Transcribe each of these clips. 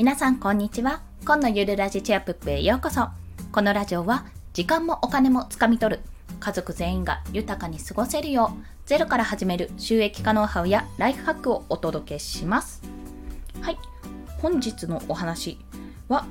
皆さんこんにちは。今のゆるラジチェアプップへようこそ。このラジオは時間もお金もつかみ取る。家族全員が豊かに過ごせるようゼロから始める収益化ノウハウやライフハックをお届けします。はい。本日のお話は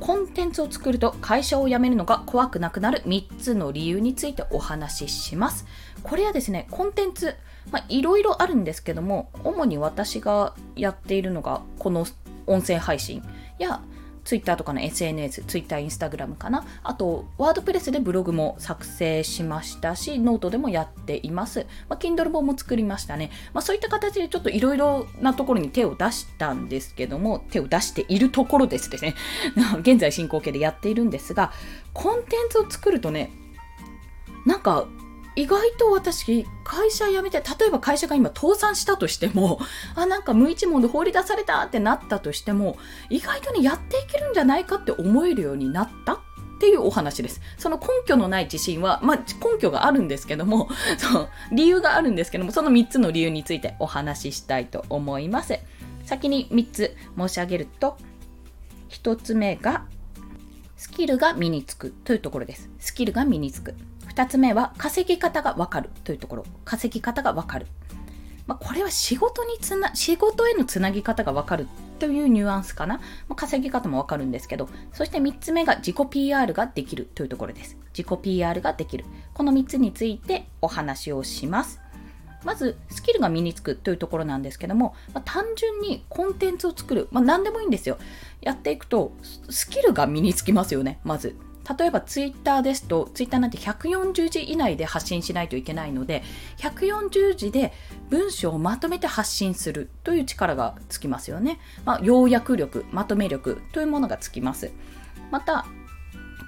コンテンツを作ると会社を辞めるのが怖くなくなる3つの理由についてお話しします。これはですね、コンテンツ、まあ、いろいろあるんですけども、主に私がやっているのがこの音声配信や Twitter とかの SNS、Twitter、Instagram かな。あと、ワードプレスでブログも作成しましたし、ノートでもやっています。まあ、Kindle 本も作りましたね。まあ、そういった形でちょっといろいろなところに手を出したんですけども、手を出しているところですですね。現在進行形でやっているんですが、コンテンツを作るとね、なんか意外と私、会社辞めて、例えば会社が今倒産したとしても、あ、なんか無一文で放り出されたってなったとしても、意外とね、やっていけるんじゃないかって思えるようになったっていうお話です。その根拠のない自信は、まあ、根拠があるんですけども、その理由があるんですけども、その3つの理由についてお話ししたいと思います。先に3つ申し上げると、1つ目が、スキルが身につくというところです。スキルが身につく。2つ目は稼ぎ方がわかるというところ。稼ぎ方がわかる。まあ、これは仕事につな、仕事へのつなぎ方がわかるというニュアンスかな。まあ、稼ぎ方もわかるんですけど、そして3つ目が自己 PR ができるというところです。自己 PR ができる。この3つについてお話をします。まず、スキルが身につくというところなんですけども、まあ、単純にコンテンツを作る。まあ、何でもいいんですよ。やっていくと、スキルが身につきますよね、まず。例えばツイッターですと、ツイッターなんて140字以内で発信しないといけないので、140字で文章をまとめて発信するという力がつきますよね。まあ、要約力、まとめ力というものがつきます。また、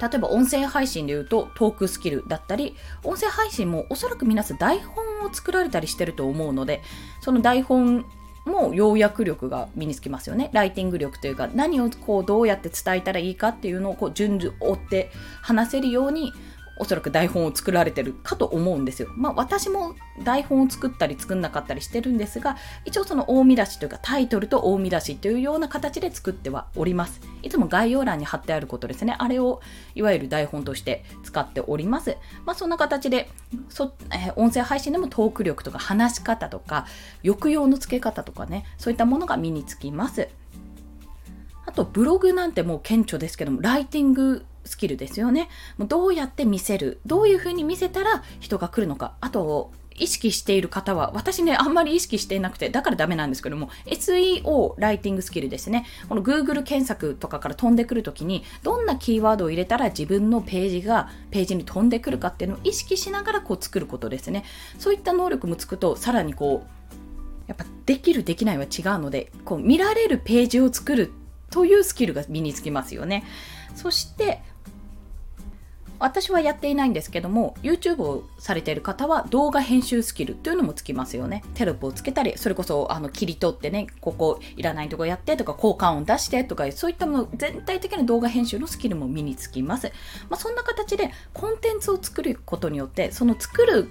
例えば音声配信で言うとトークスキルだったり、音声配信もおそらく皆さん台本を作られたりしてると思うので、その台本も要約力が身につきますよね。ライティング力というか、何をこうどうやって伝えたらいいかっていうのをこう順序追って話せるようにおそらく台本を作られてるかと思うんですよ。まあ私も台本を作ったり作んなかったりしてるんですが、一応その大見出しというかタイトルと大見出しというような形で作ってはおります。いつも概要欄に貼ってあることですね。あれをいわゆる台本として使っております。まあそんな形で、そえー、音声配信でもトーク力とか話し方とか、抑揚の付け方とかね、そういったものが身につきます。あとブログなんてもう顕著ですけども、ライティングスキルですよね。もうどうやって見せる？どういうふうに見せたら人が来るのか？あと、意識している方は、私ね、あんまり意識していなくて、だからダメなんですけども、SEO、ライティングスキルですね。この Google 検索とかから飛んでくるときに、どんなキーワードを入れたら自分のページが、ページに飛んでくるかっていうのを意識しながらこう作ることですね。そういった能力もつくと、さらにこう、やっぱできるできないは違うので、こう見られるページを作るというスキルが身につきますよね。そして、私はやっていないんですけども YouTube をされている方は動画編集スキルというのもつきますよねテロップをつけたりそれこそあの切り取ってねここいらないとこやってとか効果音出してとかそういったもの全体的な動画編集のスキルも身につきます、まあ、そんな形でコンテンツを作ることによってその作る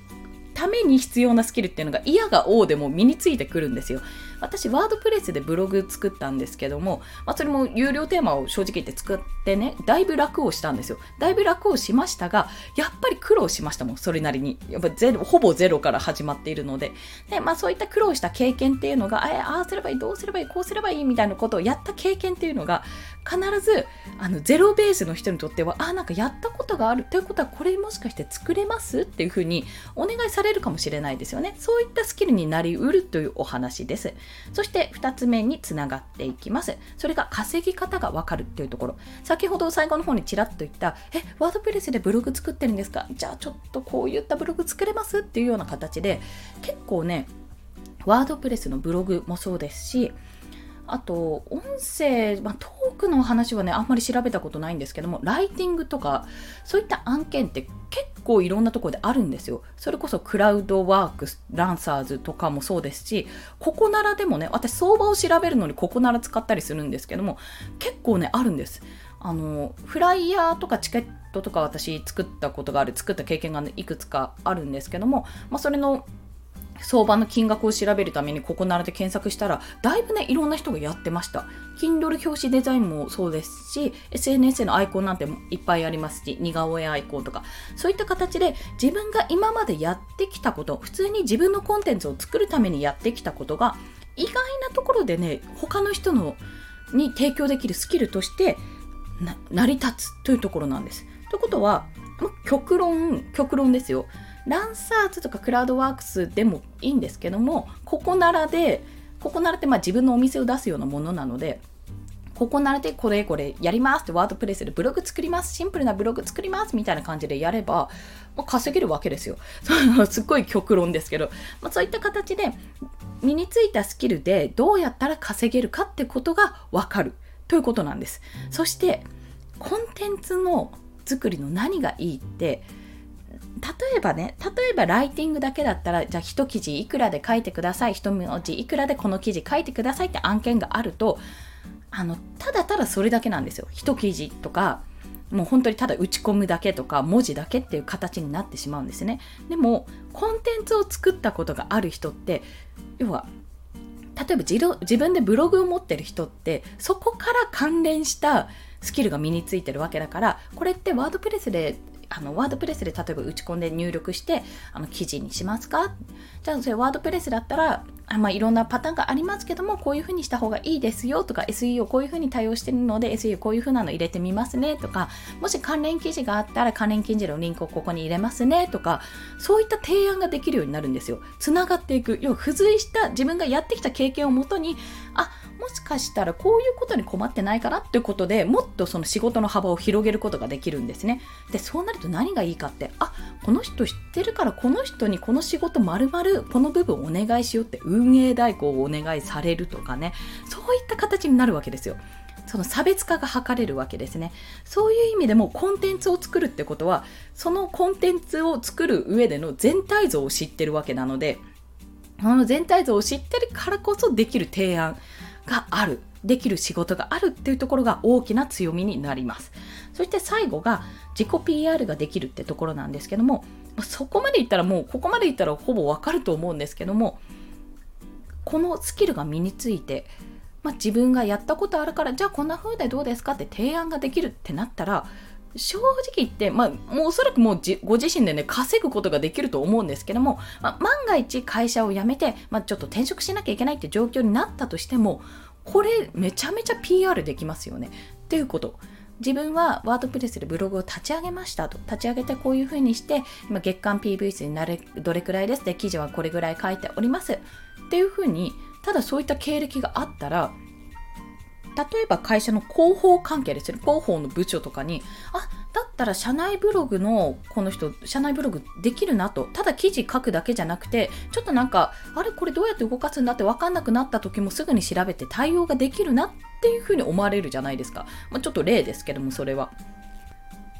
ために必要なスキルっていうのが嫌が王でも身についてくるんですよ。私、ワードプレスでブログ作ったんですけども、まあ、それも有料テーマを正直言って作ってね、だいぶ楽をしたんですよ。だいぶ楽をしましたが、やっぱり苦労しましたもん、それなりに。やっぱゼロ、ほぼゼロから始まっているので。で、まあそういった苦労した経験っていうのが、ああすればいい、どうすればいい、こうすればいいみたいなことをやった経験っていうのが、必ず、あの、ゼロベースの人にとっては、ああ、なんかやったことがある。ということは、これもしかして作れます？っていうふうにお願いされるかもしれないですよね。そういったスキルになりうるというお話です。そして2つ目につながっていきます。それが稼ぎ方がわかるっていうところ。先ほど最後の方にちらっと言った、え、ワードプレスでブログ作ってるんですか？じゃあちょっとこういったブログ作れます？っていうような形で、結構ね、ワードプレスのブログもそうですし、あと、音声、まあ、トークの話はね、あんまり調べたことないんですけども、ライティングとか、そういった案件って結構いろんなところであるんですよ。それこそクラウドワークス、ランサーズとかもそうですし、ここならでもね、私相場を調べるのにここなら使ったりするんですけども、結構ね、あるんです。あの、フライヤーとかチケットとか私作ったことがある、作った経験が、ね、いくつかあるんですけども、まあ、それの相場の金額を調べるためにここならで検索したらだいぶねいろんな人がやってました。Kindle 表紙デザインもそうですし SNS のアイコンなんていっぱいありますし似顔絵アイコンとか。そういった形で自分が今までやってきたこと普通に自分のコンテンツを作るためにやってきたことが意外なところでね他の人のに提供できるスキルとして成り立つというところなんです。ということは極論極論ですよ。ランサーズとかクラウドワークスでもいいんですけどもここならでここならってまあ自分のお店を出すようなものなのでここならでこれこれやりますってワードプレスでブログ作りますシンプルなブログ作りますみたいな感じでやれば、まあ、稼げるわけですよ。すっごい極論ですけど、まあ、そういった形で身についたスキルでどうやったら稼げるかってことがわかる。ということなんです。そしてコンテンツの作りの何がいいって例えばね例えばライティングだけだったらじゃあ一記事いくらで書いてください一文字いくらでこの記事書いてくださいって案件があるとあのただただそれだけなんですよ。一記事とかもう本当にただ打ち込むだけとか文字だけっていう形になってしまうんですね。でもコンテンツを作ったことがある人って要は例えば自分でブログを持ってる人ってそこから関連したスキルが身についてるわけだからこれってワードプレスであのワードプレスで例えば打ち込んで入力してあの記事にしますか？じゃあそれワードプレスだったらあまあ、いろんなパターンがありますけどもこういうふうにした方がいいですよとか SEO こういうふうに対応してるので SEO こういうふうなの入れてみますねとかもし関連記事があったら関連記事のリンクをここに入れますねとかそういった提案ができるようになるんですよ。つながっていく。要は付随した自分がやってきた経験をもとにあもしかしたらこういうことに困ってないかなっていうことでもっとその仕事の幅を広げることができるんですね。でそうなると何がいいかってあこの人知ってるからこの人にこの仕事まるまるこの部分お願いしようって運営代行をお願いされるとかね。そういった形になるわけですよ。その差別化が図れるわけですね。そういう意味でもコンテンツを作るってことはそのコンテンツを作る上での全体像を知ってるわけなのでその全体像を知ってるからこそできる提案。があるできる仕事があるっていうところが大きな強みになります。そして最後が自己 PR ができるってところなんですけどもそこまでいったらもうここまでいったらほぼわかると思うんですけどもこのスキルが身について、まあ、自分がやったことあるからじゃあこんな風でどうですかって提案ができるってなったら正直言って、まあ、もうおそらくもうご自身でね稼ぐことができると思うんですけども、まあ、万が一会社を辞めて、まあ、ちょっと転職しなきゃいけないって状況になったとしてもこれめちゃめちゃ PR できますよね。っていうこと。自分はワードプレスでブログを立ち上げましたと。立ち上げてこういうふうにして今月間 PV 数になるどれくらいですで記事はこれぐらい書いております。っていうふうにただそういった経歴があったら例えば会社の広報関係ですね。広報の部長とかにあだったら社内ブログのこの人社内ブログできるなと。ただ記事書くだけじゃなくてちょっとなんかあれこれどうやって動かすんだって分かんなくなった時もすぐに調べて対応ができるなっていうふうに思われるじゃないですか、まあ、ちょっと例ですけどもそれは。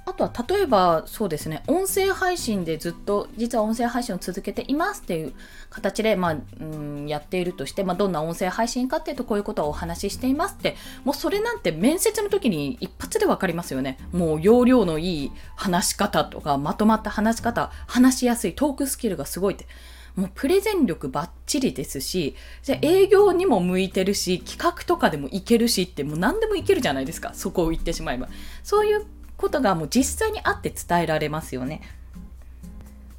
あとは例えばそうですね音声配信でずっと実は音声配信を続けていますっていう形で、まあ、うんやっているとして、まあ、どんな音声配信かっていうとこういうことをお話ししていますってもうそれなんて面接の時に一発で分かりますよねもう容量のいい話し方とかまとまった話し方話しやすいトークスキルがすごいってもうプレゼン力ばっちりですし、じゃ営業にも向いてるし、企画とかでもいけるしって、もう何でもいけるじゃないですか。そこを言ってしまえば。そういうことがもう実際にあって伝えられますよね。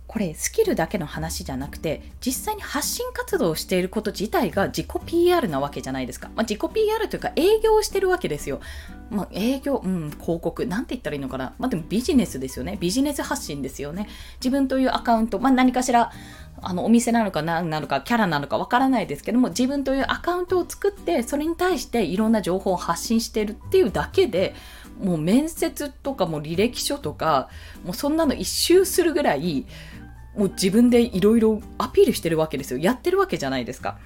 これスキルだけの話じゃなくて実際に発信活動をしていること自体が自己 PR なわけじゃないですか、まあ、自己 PR というか営業をしてるわけですよ、まあ、営業、うん、広告なんて言ったらいいのかな、まあ、でもビジネスですよね。ビジネス発信ですよね。自分というアカウント、まあ、何かしらあのお店なのか何なのかキャラなのかわからないですけども自分というアカウントを作ってそれに対していろんな情報を発信してるっていうだけでもう面接とかも履歴書とかもうそんなの一周するぐらいもう自分でいろいろアピールしてるわけですよ。やってるわけじゃないですか。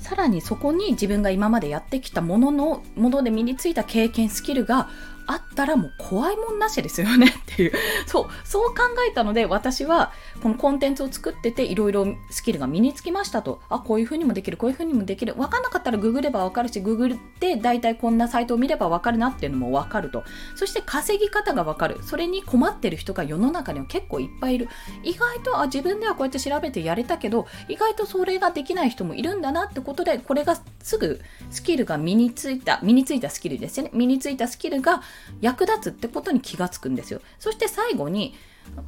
さらにそこに自分が今までやってきたもののもので身についた経験スキルがあったらもう怖いもんなしですよねっていう、そう、そう考えたので私はこのコンテンツを作ってていろいろスキルが身につきましたと、あ、こういう風にもできる、こういう風にもできる、わかんなかったらググればわかるし、ググって大体こんなサイトを見ればわかるなっていうのもわかると。そして稼ぎ方がわかる。それに困ってる人が世の中には結構いっぱいいる。意外と、あ、自分ではこうやって調べてやれたけど、意外とそれができない人もいるんだなってことで、これがすぐスキルが身についた、身についたスキルですよね。身についたスキルが役立つってことに気がつくんですよ。そして最後に、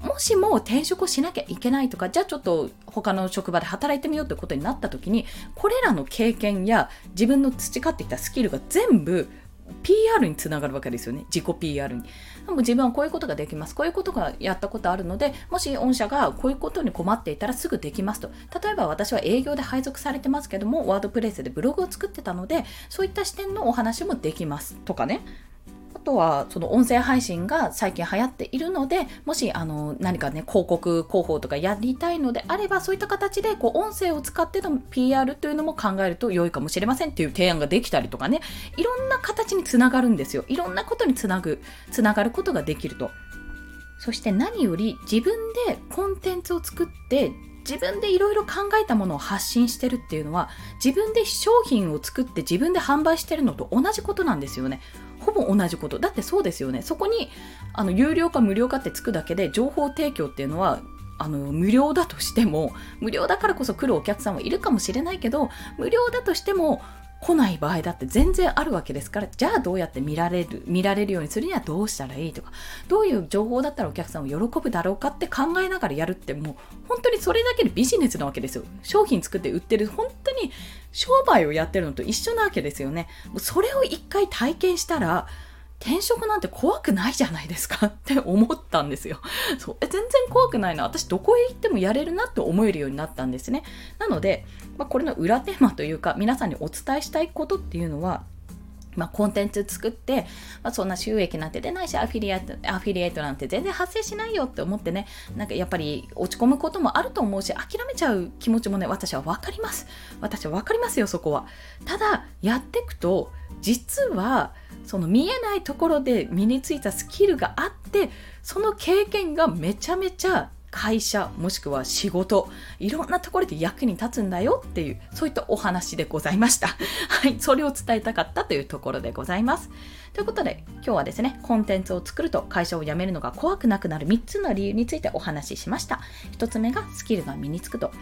もしも転職をしなきゃいけないとか、じゃあちょっと他の職場で働いてみようってことになった時に、これらの経験や自分の培ってきたスキルが全部 PR につながるわけですよね。自己 PR に。も自分はこういうことができます。こういうことがやったことあるので、もし御社がこういうことに困っていたらすぐできますと。例えば私は営業で配属されてますけども、ワードプレイスでブログを作ってたので、そういった視点のお話もできますとかね。とはその音声配信が最近流行っているのでもしあの何かね広告広報とかやりたいのであればそういった形でこう音声を使っての PR というのも考えると良いかもしれませんっていう提案ができたりとかね。いろんな形につながるんですよ。いろんなことにつなぐつながることができると。そして何より自分でコンテンツを作って自分でいろいろ考えたものを発信してるっていうのは自分で商品を作って自分で販売してるのと同じことなんですよね。ほぼ同じこと。だってそうですよね。そこに、あの、有料か無料かってつくだけで、情報提供っていうのは、あの、無料だとしても、無料だからこそ来るお客さんはいるかもしれないけど、無料だとしても、来ない場合だって全然あるわけですからじゃあどうやって見られる見られるようにするにはどうしたらいいとかどういう情報だったらお客さんを喜ぶだろうかって考えながらやるってもう本当にそれだけでビジネスなわけですよ商品作って売ってる本当に商売をやってるのと一緒なわけですよねそれを一回体験したら転職なんて怖くないじゃないですか って思ったんですよ。そう全然怖くないな。私どこへ行ってもやれるなって思えるようになったんですね。なので、まあ、これの裏テーマというか皆さんにお伝えしたいことっていうのはまあ、コンテンツ作って、まあ、そんな収益なんて出ないしアフィリエイトアフィリエイトなんて全然発生しないよって思ってねなんかやっぱり落ち込むこともあると思うし諦めちゃう気持ちもね私は分かります。私は分かりますよそこは。ただやっていくと実はその見えないところで身についたスキルがあってその経験がめちゃめちゃ会社もしくは仕事いろんなところで役に立つんだよっていうそういったお話でございました。はいそれを伝えたかったというところでございます。ということで今日はですねコンテンツを作ると会社を辞めるのが怖くなくなる3つの理由についてお話ししました。1つ目がスキルが身につくと。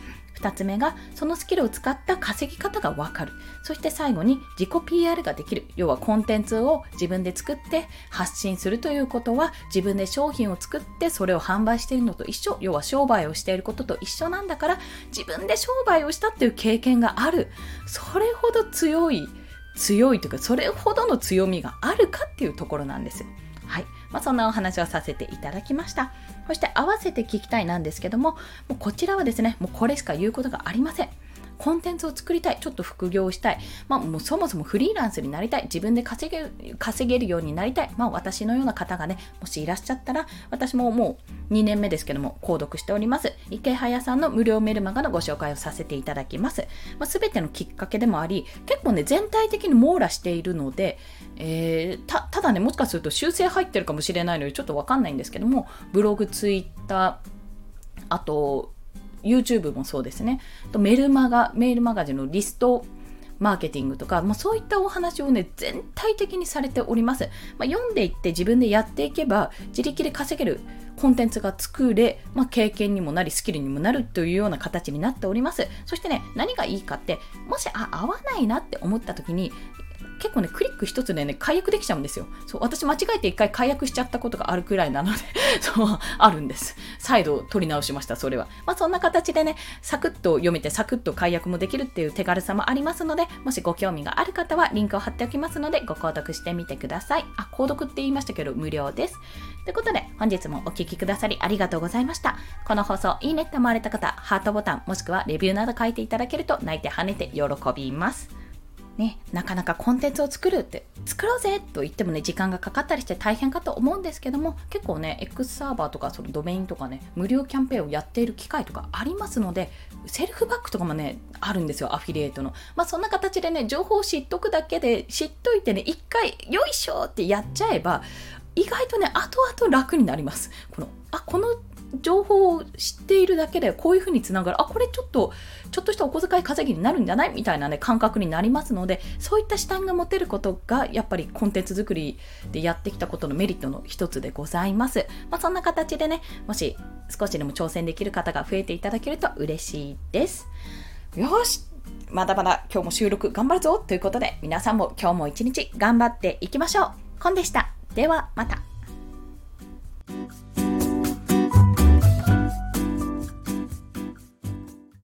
2つ目がそのスキルを使った稼ぎ方がわかる。そして最後に自己 PR ができる。要はコンテンツを自分で作って発信するということは自分で商品を作ってそれを販売しているのと一緒。要は商売をしていることと一緒なんだから自分で商売をしたっていう経験がある。それほど強い強いというかそれほどの強みがあるかっていうところなんですよ。はい。まあ、そんなお話をさせていただきました。そして合わせて聞きたいなんですけども、もうこちらはですね、もうこれしか言うことがありません。コンテンツを作りたい、ちょっと副業したい、まあ、もうそもそもフリーランスになりたい、自分で稼げる稼げるようになりたい、まあ、私のような方がね、もしいらっしゃったら、私ももう2年目ですけども、購読しております、池早さんの無料メルマガのご紹介をさせていただきます。まあ、全てのきっかけでもあり、結構ね、全体的に網羅しているので、えー、たただね、もしかすると修正入ってるかもしれないので、ちょっとわかんないんですけども、ブログ、ツイッター、あと、YouTube もそうですね。とメルマガ、メールマガジンのリストマーケティングとか、まあ、そういったお話をね、全体的にされております。まあ、読んでいって自分でやっていけば、自力で稼げるコンテンツが作れ、まあ、経験にもなり、スキルにもなるというような形になっております。そしてね、何がいいかって、もし、あ、合わないなって思った時に、結構ね、クリック一つでね、解約できちゃうんですよ。そう、私間違えて一回解約しちゃったことがあるくらいなので そう、あるんです。再度取り直しました、それは。まあ、そんな形でね、サクッと読めて、サクッと解約もできるっていう手軽さもありますので、もしご興味がある方はリンクを貼っておきますので、ご購読してみてください。あ、購読って言いましたけど、無料です。ということで、本日もお聴きくださりありがとうございました。この放送、いいねって思われた方、ハートボタン、もしくはレビューなど書いていただけると、泣いて跳ねて喜びます。ね、なかなかコンテンツを作るって作ろうぜと言ってもね時間がかかったりして大変かと思うんですけども結構ね X サーバーとかそのドメインとかね無料キャンペーンをやっている機会とかありますのでセルフバックとかもねあるんですよアフィリエイトの。まあそんな形でね情報を知っとくだけで知っといてね一回よいしょってやっちゃえば意外とね後々楽になります。このあこの情報を知っているだけでこういうふうにつながる。あこれちょっとちょっとしたお小遣い稼ぎになるんじゃないみたいなね感覚になりますのでそういった視点が持てることがやっぱりコンテンツ作りでやってきたことのメリットの一つでございます、まあ、そんな形でねもし少しでも挑戦できる方が増えていただけると嬉しいです。よしまだまだ今日も収録頑張るぞということで皆さんも今日も一日頑張っていきましょう。コンでした。ではまた。